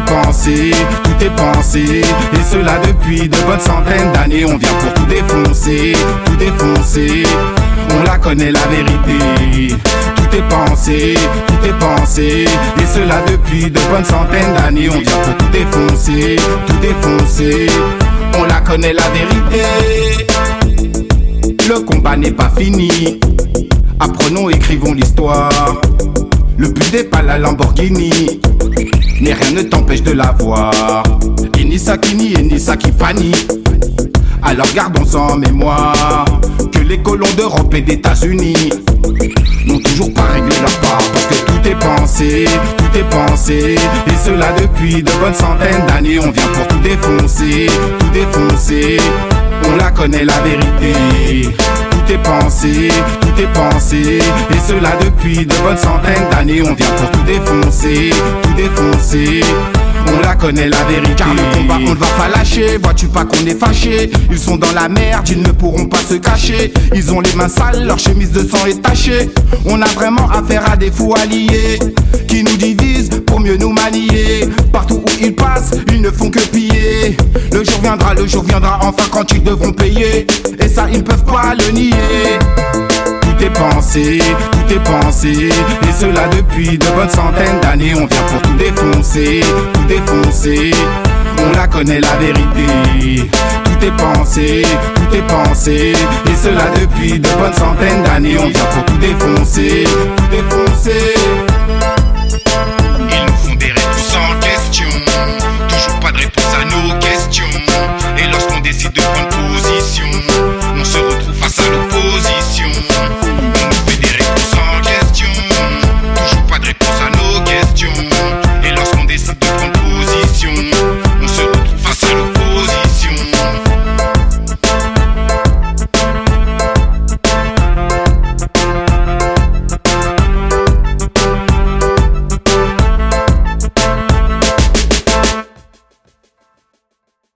pensé, tout est pensé. Et cela depuis de bonnes centaines d'années. On vient pour tout défoncer, tout défoncer. On la connaît la vérité. Tout est pensé, tout est pensé. Et cela depuis de bonnes centaines d'années. On vient pour tout défoncer, tout défoncer. On la connaît la vérité. Le combat n'est pas fini. Apprenons, écrivons l'histoire. Le but n'est pas la Lamborghini. Mais rien ne t'empêche de la voir. Et ni nie, et ni panie. Alors gardons en mémoire que les colons d'Europe et d'États-Unis n'ont toujours pas réglé leur part. Parce que tout est pensé, tout est pensé. Et cela depuis de bonnes centaines d'années. On vient pour tout défoncer, tout défoncer. On la connaît la vérité. Tout est pensé, tout est pensé. Et cela depuis de bonnes centaines d'années. On vient pour tout défoncer, tout défoncer. On la connaît la vérité. Car le combat, on ne va pas lâcher. Vois-tu pas qu'on est fâché? Ils sont dans la merde, ils ne pourront pas se cacher. Ils ont les mains sales, leur chemise de sang est tachée. On a vraiment affaire à des fous alliés qui nous divisent pour mieux nous manier. Partout où ils passent, ils ne font que piller. Le jour viendra, le jour viendra enfin quand ils devront payer. Et ça, ils ne peuvent pas le nier. Tout est pensé, tout est pensé Et cela depuis de bonnes centaines d'années. On vient pour tout défoncer, tout défoncer. On la connaît la vérité. Tout est pensé, tout est pensé. Et cela depuis de bonnes centaines d'années. On vient pour tout défoncer, tout défoncer